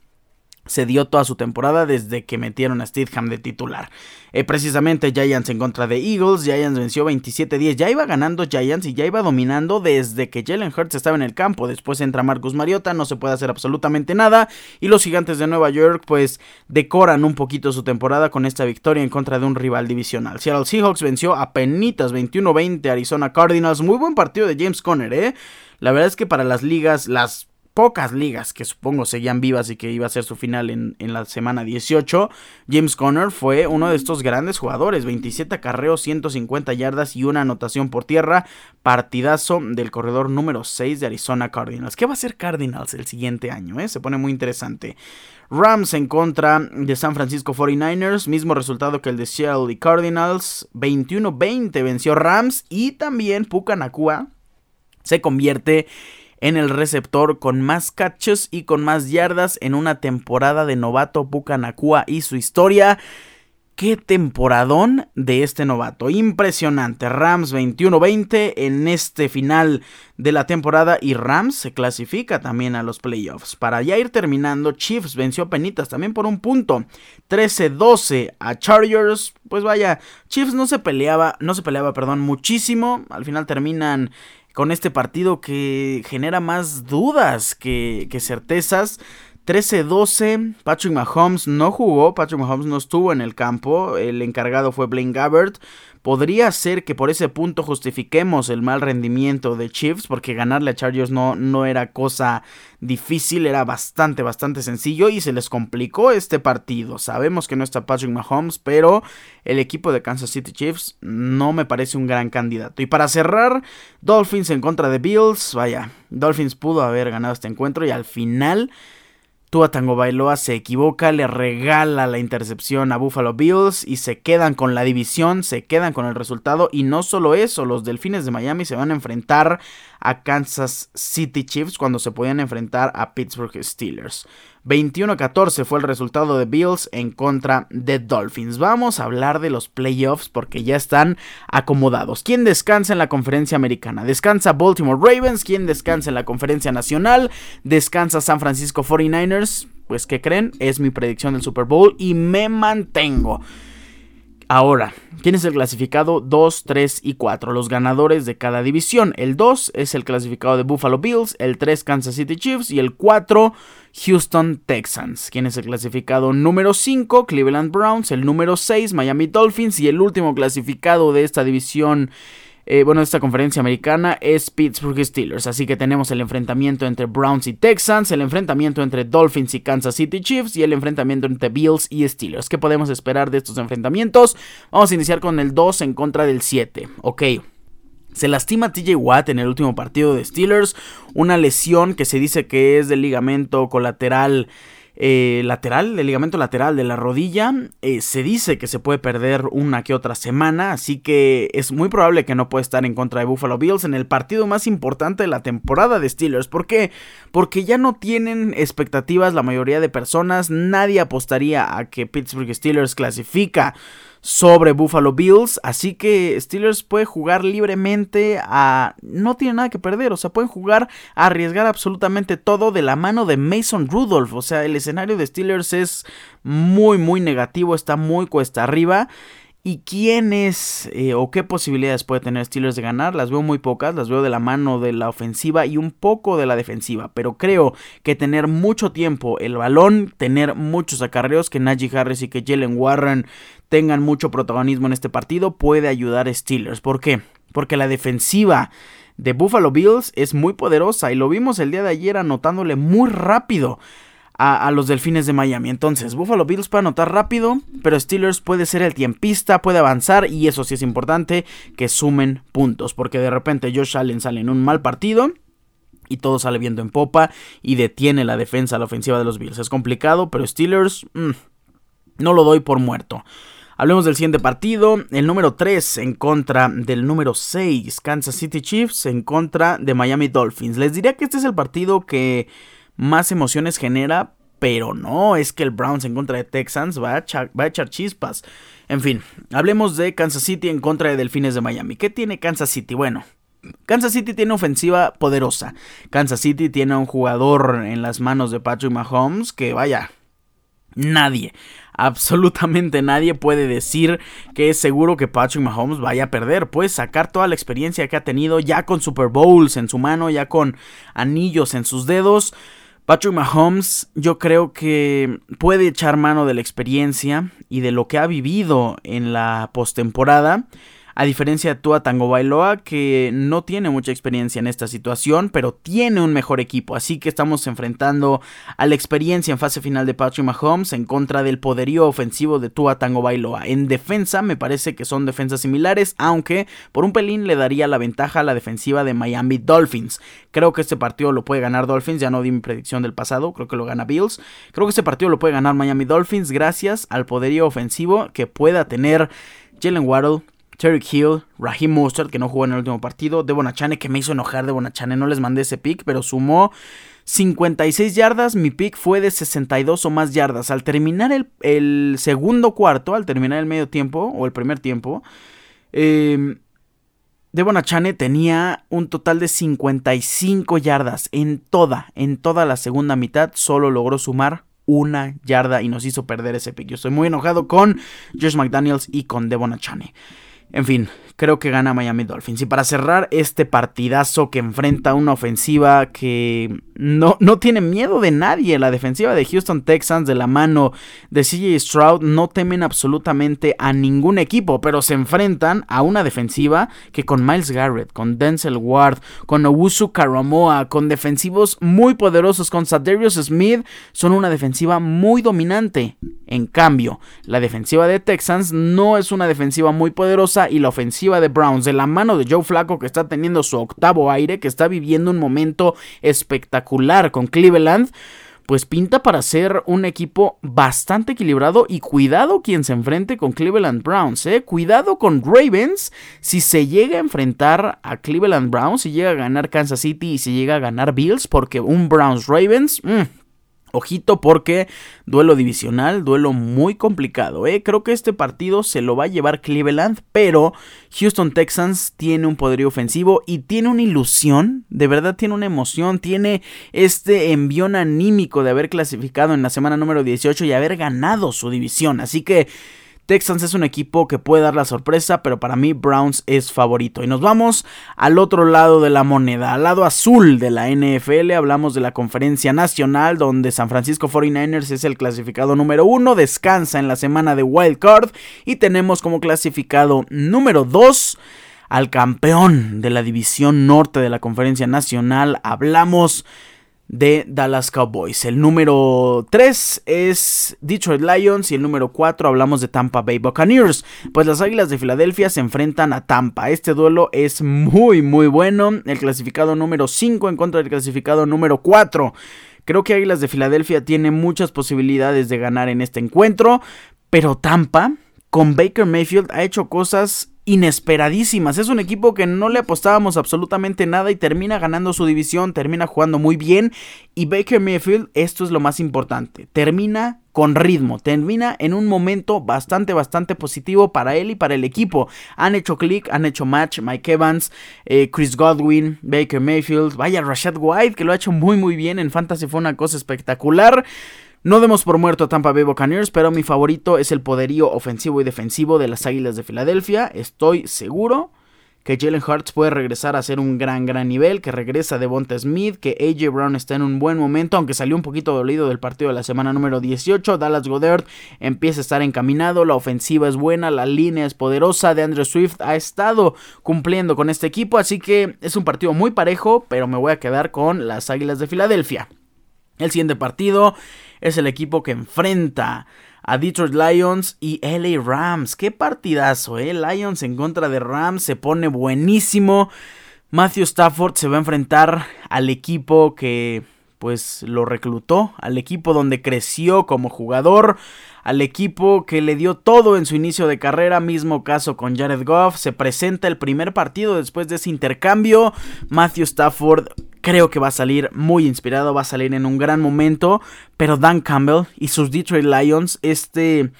se dio toda su temporada desde que metieron a Steadham de titular. Eh, precisamente Giants en contra de Eagles, Giants venció 27-10, ya iba ganando Giants y ya iba dominando desde que Jalen Hurts estaba en el campo, después entra Marcus Mariota, no se puede hacer absolutamente nada y los gigantes de Nueva York pues decoran un poquito su temporada con esta victoria en contra de un rival divisional. Seattle Seahawks venció a penitas 21-20 Arizona Cardinals, muy buen partido de James Conner, eh. La verdad es que para las ligas, las pocas ligas que supongo seguían vivas y que iba a ser su final en, la semana 18, James Conner fue uno de estos grandes jugadores, 27 acarreos, 150 yardas y una anotación por tierra, partidazo del corredor número 6 de Arizona Cardinals. ¿Qué va a ser Cardinals el siguiente año? Eh? Se pone muy interesante. Rams en contra de San Francisco 49ers, mismo resultado que el de Seattle Cardinals, 21-20 venció Rams y también Puka Nakua se convierte en el receptor con más catches y con más yardas en una temporada de novato Pucanacua y su historia. Qué temporadón de este novato. Impresionante. Rams 21-20 en este final de la temporada y Rams se clasifica también a los playoffs. Para ya ir terminando, Chiefs venció a Penitas también por un punto. 13-12 a Chargers. Pues vaya, Chiefs no se peleaba, no se peleaba, perdón, muchísimo. Al final terminan con este partido que genera más dudas que, certezas. 13-12, Patrick Mahomes no jugó, Patrick Mahomes no estuvo en el campo, el encargado fue Blaine Gabbert. Podría ser que por ese punto justifiquemos el mal rendimiento de Chiefs, porque ganarle a Chargers no, no era cosa difícil, era bastante, bastante sencillo y se les complicó este partido. Sabemos que no está Patrick Mahomes, pero el equipo de Kansas City Chiefs no me parece un gran candidato. Y para cerrar, Dolphins en contra de Bills, vaya, Dolphins pudo haber ganado este encuentro y al final Tua Tango Bailoa se equivoca, le regala la intercepción a Buffalo Bills y se quedan con la división, se quedan con el resultado y no solo eso, los Delfines de Miami se van a enfrentar a Kansas City Chiefs cuando se podían enfrentar a Pittsburgh Steelers. 21-14 fue el resultado de Bills en contra de Dolphins. Vamos a hablar de los playoffs porque ya están acomodados. ¿Quién descansa en la conferencia americana? Descansa Baltimore Ravens. ¿Quién descansa en la conferencia nacional? Descansa San Francisco 49ers. Pues, ¿qué creen? Es mi predicción del Super Bowl y me mantengo. Ahora, ¿quién es el clasificado 2, 3 y 4? Los ganadores de cada división. El 2 es el clasificado de Buffalo Bills, el 3 Kansas City Chiefs y el 4 Houston Texans. ¿Quién es el clasificado número 5? Cleveland Browns, el número 6 Miami Dolphins y el último clasificado de esta división eh, bueno, esta conferencia americana es Pittsburgh Steelers. Así que tenemos el enfrentamiento entre Browns y Texans, el enfrentamiento entre Dolphins y Kansas City Chiefs y el enfrentamiento entre Bills y Steelers. ¿Qué podemos esperar de estos enfrentamientos? Vamos a iniciar con el 2 en contra del 7. Ok. Se lastima TJ Watt en el último partido de Steelers, una lesión que se dice que es del ligamento colateral eh, lateral, el ligamento lateral de la rodilla. Eh, se dice que se puede perder una que otra semana, así que es muy probable que no pueda estar en contra de Buffalo Bills en el partido más importante de la temporada de Steelers. ¿Por qué? Porque ya no tienen expectativas la mayoría de personas, nadie apostaría a que Pittsburgh Steelers clasifica sobre Buffalo Bills. Así que Steelers puede jugar libremente a... No tiene nada que perder. O sea, pueden jugar a arriesgar absolutamente todo de la mano de Mason Rudolph. O sea, el escenario de Steelers es muy, muy negativo. Está muy cuesta arriba. ¿Y quiénes eh, o qué posibilidades puede tener Steelers de ganar? Las veo muy pocas, las veo de la mano de la ofensiva y un poco de la defensiva. Pero creo que tener mucho tiempo el balón, tener muchos acarreos, que Najee Harris y que Jalen Warren tengan mucho protagonismo en este partido, puede ayudar a Steelers. ¿Por qué? Porque la defensiva de Buffalo Bills es muy poderosa y lo vimos el día de ayer anotándole muy rápido a, los Delfines de Miami. Entonces, Buffalo Bills puede anotar rápido, pero Steelers puede ser el tiempista, puede avanzar y eso sí es importante, que sumen puntos, porque de repente Josh Allen sale en un mal partido y todo sale viendo en popa y detiene la defensa, la ofensiva de los Bills. Es complicado, pero Steelers... Mm, no lo doy por muerto. Hablemos del siguiente partido, el número 3 en contra del número 6, Kansas City Chiefs en contra de Miami Dolphins. Les diría que este es el partido que más emociones genera, pero no, es que el Browns en contra de Texans va a, va a echar chispas. En fin, hablemos de Kansas City en contra de Delfines de Miami. ¿Qué tiene Kansas City? Bueno, Kansas City tiene ofensiva poderosa. Kansas City tiene un jugador en las manos de Patrick Mahomes que vaya, nadie, absolutamente nadie puede decir que es seguro que Patrick Mahomes vaya a perder. Puede sacar toda la experiencia que ha tenido ya con Super Bowls en su mano, ya con anillos en sus dedos. Patrick Mahomes yo creo que puede echar mano de la experiencia y de lo que ha vivido en la postemporada a diferencia de Tua Tango Bailoa, que no tiene mucha experiencia en esta situación, pero tiene un mejor equipo. Así que estamos enfrentando a la experiencia en fase final de Patrick Mahomes en contra del poderío ofensivo de Tua Tango Bailoa. En defensa, me parece que son defensas similares, aunque por un pelín le daría la ventaja a la defensiva de Miami Dolphins. Creo que este partido lo puede ganar Dolphins, ya no di mi predicción del pasado, creo que lo gana Bills. Creo que este partido lo puede ganar Miami Dolphins gracias al poderío ofensivo que pueda tener Jalen Waddle, Terry Hill, Raheem Mostert, que no jugó en el último partido, Devon Achane, que me hizo enojar Devon Achane, no les mandé ese pick, pero sumó 56 yardas, mi pick fue de 62 o más yardas. Al terminar el, segundo cuarto, al terminar el medio tiempo, o el primer tiempo, eh, Devon tenía un total de 55 yardas en toda, en toda la segunda mitad, solo logró sumar una yarda y nos hizo perder ese pick. Yo estoy muy enojado con Josh McDaniels y con Devon Achane. En fin, creo que gana Miami Dolphins. Y para cerrar este partidazo que enfrenta una ofensiva que no, no tiene miedo de nadie, la defensiva de Houston Texans de la mano de CJ Stroud no temen absolutamente a ningún equipo, pero se enfrentan a una defensiva que con Miles Garrett, con Denzel Ward, con Owusu Karamoa, con defensivos muy poderosos, con Sadarius Smith, son una defensiva muy dominante. En cambio, la defensiva de Texans no es una defensiva muy poderosa y la ofensiva de Browns de la mano de Joe Flacco que está teniendo su octavo aire, que está viviendo un momento espectacular con Cleveland, pues pinta para ser un equipo bastante equilibrado y cuidado quien se enfrente con Cleveland Browns, ¿eh? Cuidado con Ravens si se llega a enfrentar a Cleveland Browns, si llega a ganar Kansas City y si llega a ganar Bills, porque un Browns Ravens, mm, Ojito porque duelo divisional, duelo muy complicado. ¿eh? Creo que este partido se lo va a llevar Cleveland, pero Houston Texans tiene un poderío ofensivo y tiene una ilusión, de verdad tiene una emoción, tiene este envión anímico de haber clasificado en la semana número 18 y haber ganado su división. Así que Texans es un equipo que puede dar la sorpresa, pero para mí Browns es favorito. Y nos vamos al otro lado de la moneda, al lado azul de la NFL. Hablamos de la conferencia nacional, donde San Francisco 49ers es el clasificado número uno, descansa en la semana de Wild Card y tenemos como clasificado número 2 al campeón de la división norte de la conferencia nacional. Hablamos de Dallas Cowboys. El número 3 es Detroit Lions y el número 4 hablamos de Tampa Bay Buccaneers. Pues las Águilas de Filadelfia se enfrentan a Tampa. Este duelo es muy muy bueno. El clasificado número 5 en contra del clasificado número 4. Creo que Águilas de Filadelfia tiene muchas posibilidades de ganar en este encuentro, pero Tampa con Baker Mayfield ha hecho cosas inesperadísimas. Es un equipo que no le apostábamos absolutamente nada y termina ganando su división, termina jugando muy bien y Baker Mayfield, esto es lo más importante, termina con ritmo, termina en un momento bastante, bastante positivo para él y para el equipo. Han hecho click, han hecho match, Mike Evans, eh, Chris Godwin, Baker Mayfield, vaya Rashad White que lo ha hecho muy muy bien en Fantasy, fue una cosa espectacular. No demos por muerto a Tampa Bay Buccaneers, pero mi favorito es el poderío ofensivo y defensivo de las Águilas de Filadelfia. Estoy seguro que Jalen Hurts puede regresar a ser un gran, gran nivel, que regresa Devonta Smith, que AJ Brown está en un buen momento, aunque salió un poquito dolido del partido de la semana número 18. Dallas Goddard empieza a estar encaminado, la ofensiva es buena, la línea es poderosa. De Andrew Swift ha estado cumpliendo con este equipo, así que es un partido muy parejo, pero me voy a quedar con las Águilas de Filadelfia. El siguiente partido es el equipo que enfrenta a Detroit Lions y LA Rams. Qué partidazo, ¿eh? Lions en contra de Rams se pone buenísimo. Matthew Stafford se va a enfrentar al equipo que pues lo reclutó al equipo donde creció como jugador, al equipo que le dio todo en su inicio de carrera, mismo caso con Jared Goff, se presenta el primer partido después de ese intercambio, Matthew Stafford creo que va a salir muy inspirado, va a salir en un gran momento, pero Dan Campbell y sus Detroit Lions, este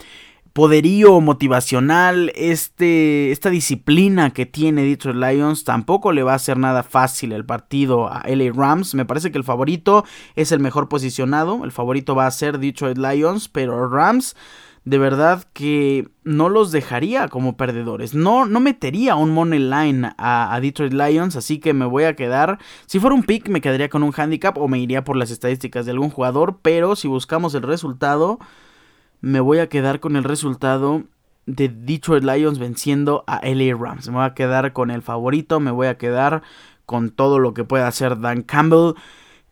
poderío motivacional, este, esta disciplina que tiene Detroit Lions, tampoco le va a hacer nada fácil el partido a LA Rams. Me parece que el favorito es el mejor posicionado, el favorito va a ser Detroit Lions, pero Rams de verdad que no los dejaría como perdedores. No, no metería un money line a, a, Detroit Lions, así que me voy a quedar. Si fuera un pick, me quedaría con un handicap o me iría por las estadísticas de algún jugador. Pero si buscamos el resultado, me voy a quedar con el resultado de Detroit Lions venciendo a LA Rams. Me voy a quedar con el favorito, me voy a quedar con todo lo que pueda hacer Dan Campbell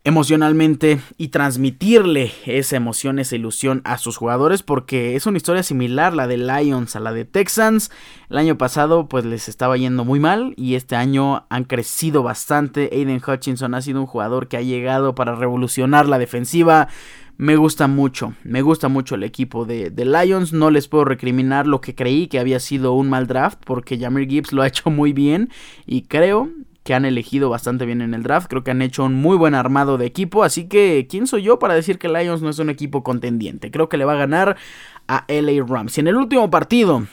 emocionalmente y transmitirle esa emoción, esa ilusión a sus jugadores porque es una historia similar la de Lions a la de Texans. El año pasado pues les estaba yendo muy mal y este año han crecido bastante. Aiden Hutchinson ha sido un jugador que ha llegado para revolucionar la defensiva me gusta mucho, me gusta mucho el equipo de, Lions, no les puedo recriminar lo que creí que había sido un mal draft, porque Jamir Gibbs lo ha hecho muy bien y creo que han elegido bastante bien en el draft, creo que han hecho un muy buen armado de equipo, así que ¿quién soy yo para decir que Lions no es un equipo contendiente? Creo que le va a ganar a LA Rams. Y en el último partido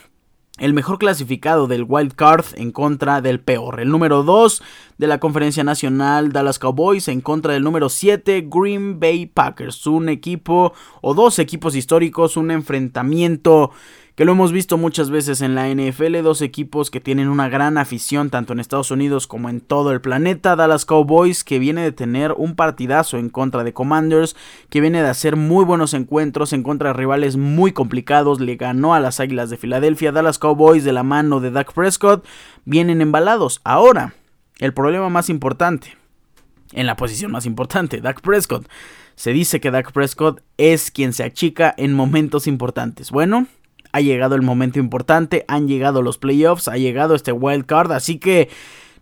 el mejor clasificado del wild card en contra del peor. El número 2 de la conferencia nacional Dallas Cowboys en contra del número 7 Green Bay Packers. Un equipo o dos equipos históricos, un enfrentamiento que lo hemos visto muchas veces en la NFL, dos equipos que tienen una gran afición tanto en Estados Unidos como en todo el planeta, Dallas Cowboys que viene de tener un partidazo en contra de Commanders, que viene de hacer muy buenos encuentros en contra de rivales muy complicados, le ganó a las Águilas de Filadelfia, Dallas Cowboys de la mano de Dak Prescott vienen embalados. Ahora, el problema más importante, en la posición más importante, Dak Prescott. Se dice que Dak Prescott es quien se achica en momentos importantes. Bueno, ha llegado el momento importante, han llegado los playoffs, ha llegado este wild card, así que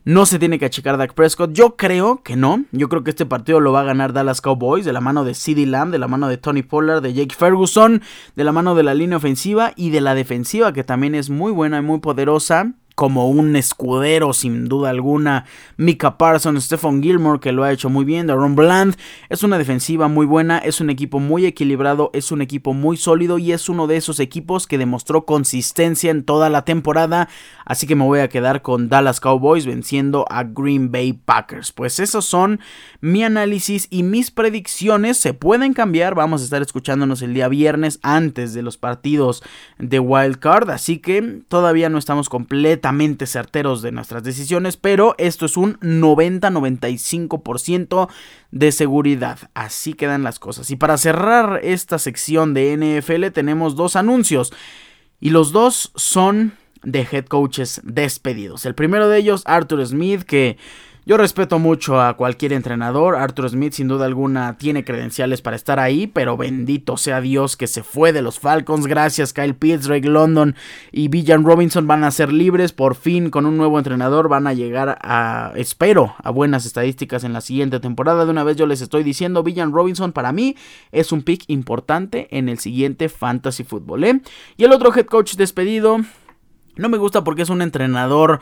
no se tiene que achicar Dak Prescott. Yo creo que no. Yo creo que este partido lo va a ganar Dallas Cowboys de la mano de CeeDee Lamb, de la mano de Tony Pollard, de Jake Ferguson, de la mano de la línea ofensiva y de la defensiva que también es muy buena y muy poderosa como un escudero sin duda alguna. Mika Parsons, Stephen Gilmore que lo ha hecho muy bien, Aaron Bland. Es una defensiva muy buena, es un equipo muy equilibrado, es un equipo muy sólido y es uno de esos equipos que demostró consistencia en toda la temporada. Así que me voy a quedar con Dallas Cowboys venciendo a Green Bay Packers. Pues esos son mi análisis y mis predicciones. Se pueden cambiar, vamos a estar escuchándonos el día viernes antes de los partidos de Wild Card. Así que todavía no estamos certeros de nuestras decisiones, pero esto es un 90-95% de seguridad. Así quedan las cosas. Y para cerrar esta sección de NFL tenemos dos anuncios. Y los dos son de head coaches despedidos. El primero de ellos, Arthur Smith, que yo respeto mucho a cualquier entrenador. Arthur Smith sin duda alguna tiene credenciales para estar ahí, pero bendito sea Dios que se fue de los Falcons. Gracias Kyle Pitts, Drake London y Villan Robinson van a ser libres. Por fin con un nuevo entrenador van a llegar a, espero, a buenas estadísticas en la siguiente temporada. De una vez yo les estoy diciendo, Villan Robinson para mí es un pick importante en el siguiente Fantasy Football. ¿eh? Y el otro head coach despedido, no me gusta porque es un entrenador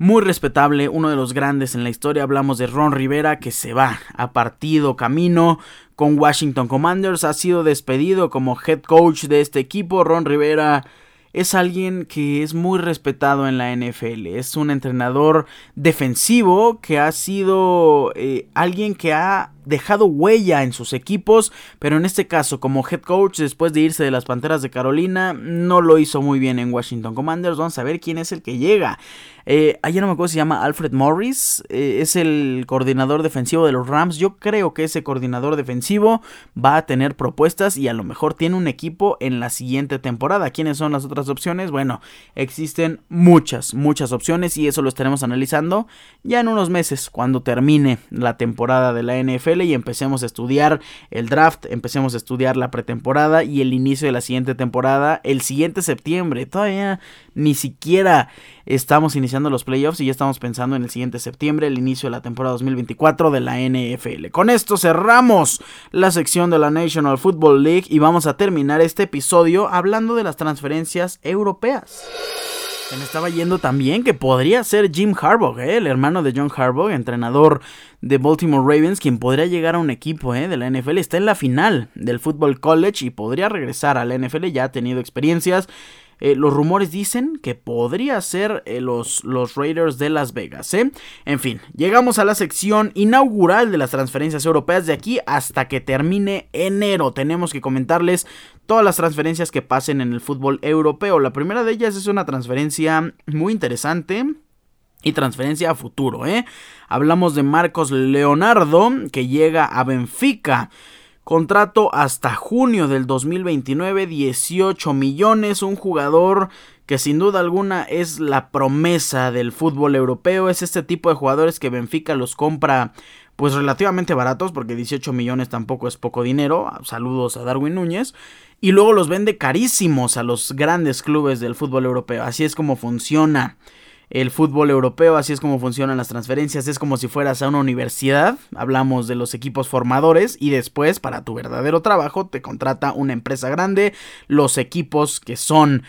muy respetable, uno de los grandes en la historia. Hablamos de Ron Rivera que se va a partido camino con Washington Commanders. Ha sido despedido como head coach de este equipo. Ron Rivera es alguien que es muy respetado en la NFL. Es un entrenador defensivo que ha sido eh, alguien que ha dejado huella en sus equipos, pero en este caso como head coach después de irse de las Panteras de Carolina no lo hizo muy bien en Washington Commanders. Vamos a ver quién es el que llega. Eh, ayer no me acuerdo si se llama Alfred Morris, eh, es el coordinador defensivo de los Rams. Yo creo que ese coordinador defensivo va a tener propuestas y a lo mejor tiene un equipo en la siguiente temporada. ¿Quiénes son las otras opciones? Bueno, existen muchas, muchas opciones y eso lo estaremos analizando ya en unos meses cuando termine la temporada de la NFL Y empecemos a estudiar el draft, empecemos a estudiar la pretemporada y el inicio de la siguiente temporada el siguiente septiembre. Todavía ni siquiera estamos iniciando los playoffs y ya estamos pensando en el siguiente septiembre, el inicio de la temporada 2024 de la NFL. Con esto cerramos la sección de la National Football League y vamos a terminar este episodio hablando de las transferencias europeas. Se me estaba yendo también que podría ser Jim Harbaugh, ¿eh? el hermano de John Harbaugh, entrenador de Baltimore Ravens, quien podría llegar a un equipo ¿eh? de la NFL. Está en la final del Football College y podría regresar a la NFL. Ya ha tenido experiencias eh, los rumores dicen que podría ser eh, los, los Raiders de Las Vegas. ¿eh? En fin, llegamos a la sección inaugural de las transferencias europeas de aquí hasta que termine enero. Tenemos que comentarles todas las transferencias que pasen en el fútbol europeo. La primera de ellas es una transferencia muy interesante y transferencia a futuro. ¿eh? Hablamos de Marcos Leonardo que llega a Benfica. Contrato hasta junio del 2029, 18 millones, un jugador que sin duda alguna es la promesa del fútbol europeo, es este tipo de jugadores que Benfica los compra pues relativamente baratos, porque 18 millones tampoco es poco dinero, saludos a Darwin Núñez, y luego los vende carísimos a los grandes clubes del fútbol europeo, así es como funciona el fútbol europeo, así es como funcionan las transferencias, es como si fueras a una universidad, hablamos de los equipos formadores y después para tu verdadero trabajo te contrata una empresa grande, los equipos que son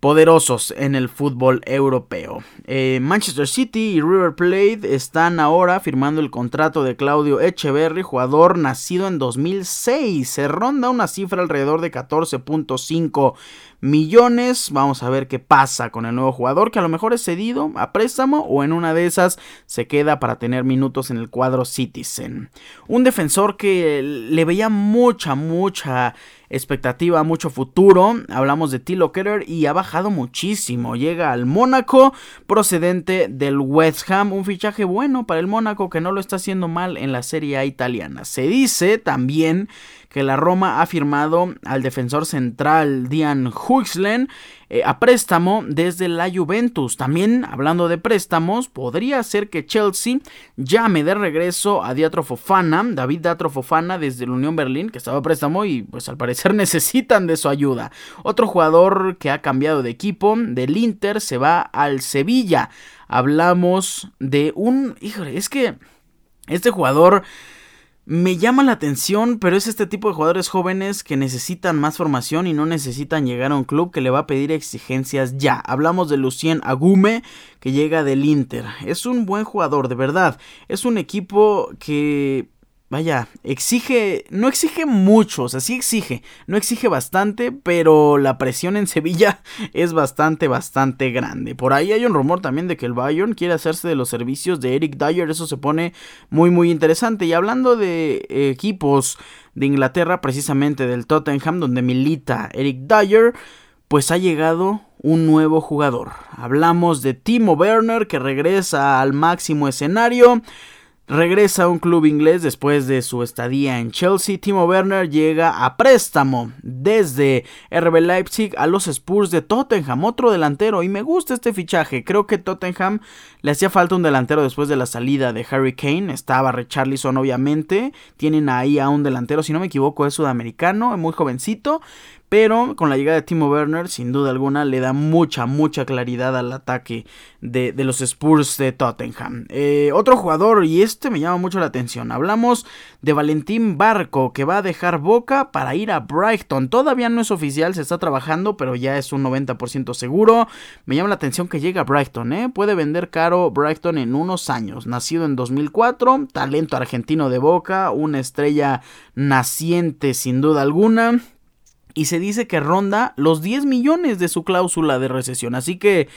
poderosos en el fútbol europeo. Eh, Manchester City y River Plate están ahora firmando el contrato de Claudio Echeverry, jugador nacido en 2006. Se ronda una cifra alrededor de 14.5 millones. Vamos a ver qué pasa con el nuevo jugador, que a lo mejor es cedido a préstamo o en una de esas se queda para tener minutos en el cuadro Citizen. Un defensor que le veía mucha, mucha expectativa, mucho futuro. Hablamos de Tilo Keller y ha bajado muchísimo. Llega al Mónaco procedente del West Ham. Un fichaje bueno para el Mónaco que no lo está haciendo mal en la Serie A italiana. Se dice también que la Roma ha firmado al defensor central Dian Huxlen eh, a préstamo desde la Juventus. También, hablando de préstamos, podría ser que Chelsea llame de regreso a Diatro Fofana, David Diatro Fofana desde la Unión Berlín, que estaba a préstamo y pues al parecer necesitan de su ayuda. Otro jugador que ha cambiado de equipo del Inter se va al Sevilla. Hablamos de un... Híjole, es que este jugador me llama la atención, pero es este tipo de jugadores jóvenes que necesitan más formación y no necesitan llegar a un club que le va a pedir exigencias ya. Hablamos de Lucien Agume, que llega del Inter. Es un buen jugador, de verdad. Es un equipo que vaya, exige, no exige mucho, o sea, sí exige, no exige bastante, pero la presión en Sevilla es bastante, bastante grande. Por ahí hay un rumor también de que el Bayern quiere hacerse de los servicios de Eric Dyer, eso se pone muy, muy interesante. Y hablando de equipos de Inglaterra, precisamente del Tottenham, donde milita Eric Dyer, pues ha llegado un nuevo jugador. Hablamos de Timo Werner que regresa al máximo escenario. Regresa a un club inglés después de su estadía en Chelsea. Timo Werner llega a préstamo desde RB Leipzig a los Spurs de Tottenham, otro delantero. Y me gusta este fichaje. Creo que Tottenham le hacía falta un delantero después de la salida de Harry Kane. Estaba Richarlison, obviamente. Tienen ahí a un delantero, si no me equivoco, es sudamericano, muy jovencito. Pero con la llegada de Timo Werner, sin duda alguna, le da mucha, mucha claridad al ataque de, los Spurs de Tottenham. Eh, otro jugador, y este me llama mucho la atención. Hablamos de Valentín Barco, que va a dejar Boca para ir a Brighton. Todavía no es oficial, se está trabajando, pero ya es un 90% seguro. Me llama la atención que llega a Brighton, ¿eh? Puede vender caro Brighton en unos años. Nacido en 2004, talento argentino de Boca, una estrella naciente sin duda alguna y se dice que ronda los 10 millones de su cláusula de recesión. Así que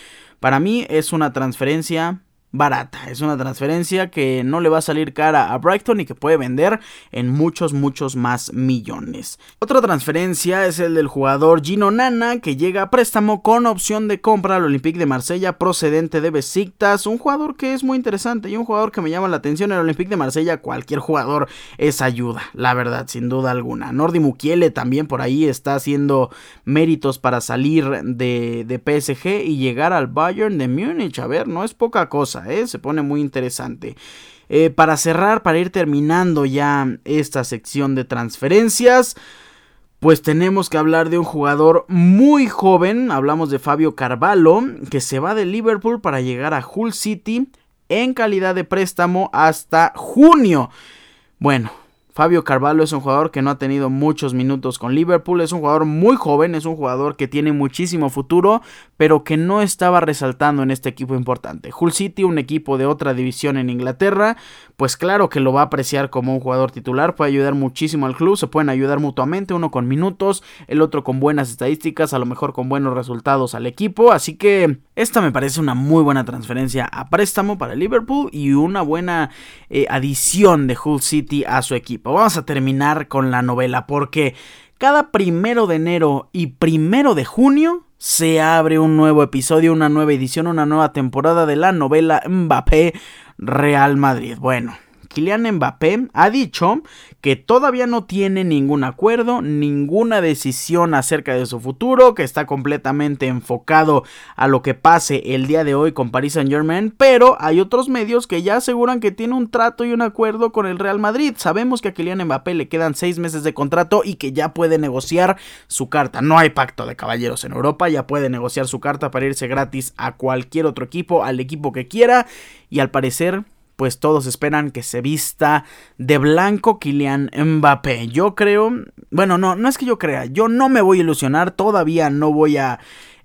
para mí es una transferencia barata. Es una transferencia que no le va a salir cara a Brighton y que puede vender en muchos, muchos más millones. Otra transferencia es el del jugador Gino Nana que llega a préstamo con opción de compra al Olympique de Marsella procedente de Besiktas. Un jugador que es muy interesante y un jugador que me llama la atención. El Olympique de Marsella, cualquier jugador es ayuda, la verdad, sin duda alguna. Nordi Mukiele también por ahí está haciendo méritos para salir de, de PSG y llegar al Bayern de Múnich. A ver, no es poca cosa. ¿Eh? se pone muy interesante. Eh, para cerrar, para ir terminando ya esta sección de transferencias, pues tenemos que hablar de un jugador muy joven, hablamos de Fabio Carvalho, que se va de Liverpool para llegar a Hull City en calidad de préstamo hasta junio. Bueno, Fabio Carvalho es un jugador que no ha tenido muchos minutos con Liverpool, es un jugador muy joven, es un jugador que tiene muchísimo futuro, pero que no estaba resaltando en este equipo importante. Hull City, un equipo de otra división en Inglaterra, pues claro que lo va a apreciar como un jugador titular, puede ayudar muchísimo al club, se pueden ayudar mutuamente, uno con minutos, el otro con buenas estadísticas, a lo mejor con buenos resultados al equipo, así que esta me parece una muy buena transferencia a préstamo para Liverpool y una buena eh, adición de Hull City a su equipo. Vamos a terminar con la novela porque cada primero de enero y primero de junio se abre un nuevo episodio, una nueva edición, una nueva temporada de la novela Mbappé Real Madrid. Bueno, Kylian Mbappé ha dicho que todavía no tiene ningún acuerdo, ninguna decisión acerca de su futuro, que está completamente enfocado a lo que pase el día de hoy con Paris Saint Germain, pero hay otros medios que ya aseguran que tiene un trato y un acuerdo con el Real Madrid. Sabemos que a Kylian Mbappé le quedan seis meses de contrato y que ya puede negociar su carta. No hay pacto de caballeros en Europa, ya puede negociar su carta para irse gratis a cualquier otro equipo, al equipo que quiera, y al parecer pues todos esperan que se vista de blanco Kylian Mbappé. Yo creo, bueno, no, no es que yo crea, yo no me voy a ilusionar, todavía no voy a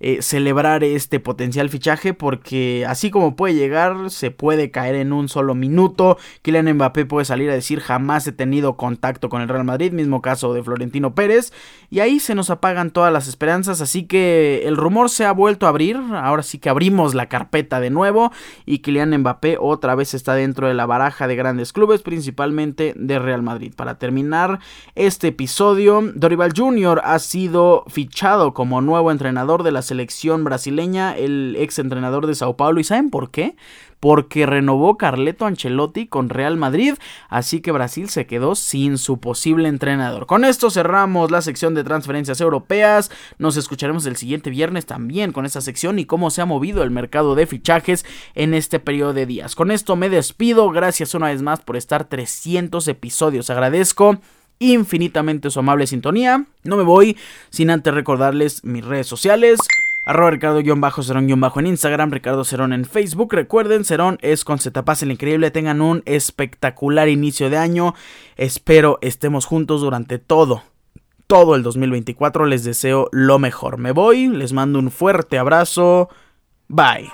eh, celebrar este potencial fichaje porque así como puede llegar, se puede caer en un solo minuto. Kylian Mbappé puede salir a decir jamás he tenido contacto con el Real Madrid, mismo caso de Florentino Pérez, y ahí se nos apagan todas las esperanzas, así que el rumor se ha vuelto a abrir, ahora sí que abrimos la carpeta de nuevo y Kylian Mbappé otra vez está dentro de la baraja de grandes clubes, principalmente de Real Madrid. Para terminar este episodio, Dorival Jr. ha sido fichado como nuevo entrenador de la selección selección brasileña, el ex entrenador de Sao Paulo. ¿Y saben por qué? Porque renovó Carleto Ancelotti con Real Madrid, así que Brasil se quedó sin su posible entrenador. Con esto cerramos la sección de transferencias europeas. Nos escucharemos el siguiente viernes también con esta sección y cómo se ha movido el mercado de fichajes en este periodo de días. Con esto me despido. Gracias una vez más por estar 300 episodios. Agradezco infinitamente su amable sintonía. No me voy sin antes recordarles mis redes sociales. Arroba Ricardo-Cerón- en Instagram, Ricardo Cerón en Facebook. Recuerden, Cerón es con Z el Increíble. Tengan un espectacular inicio de año. Espero estemos juntos durante todo, todo el 2024. Les deseo lo mejor. Me voy, les mando un fuerte abrazo. Bye.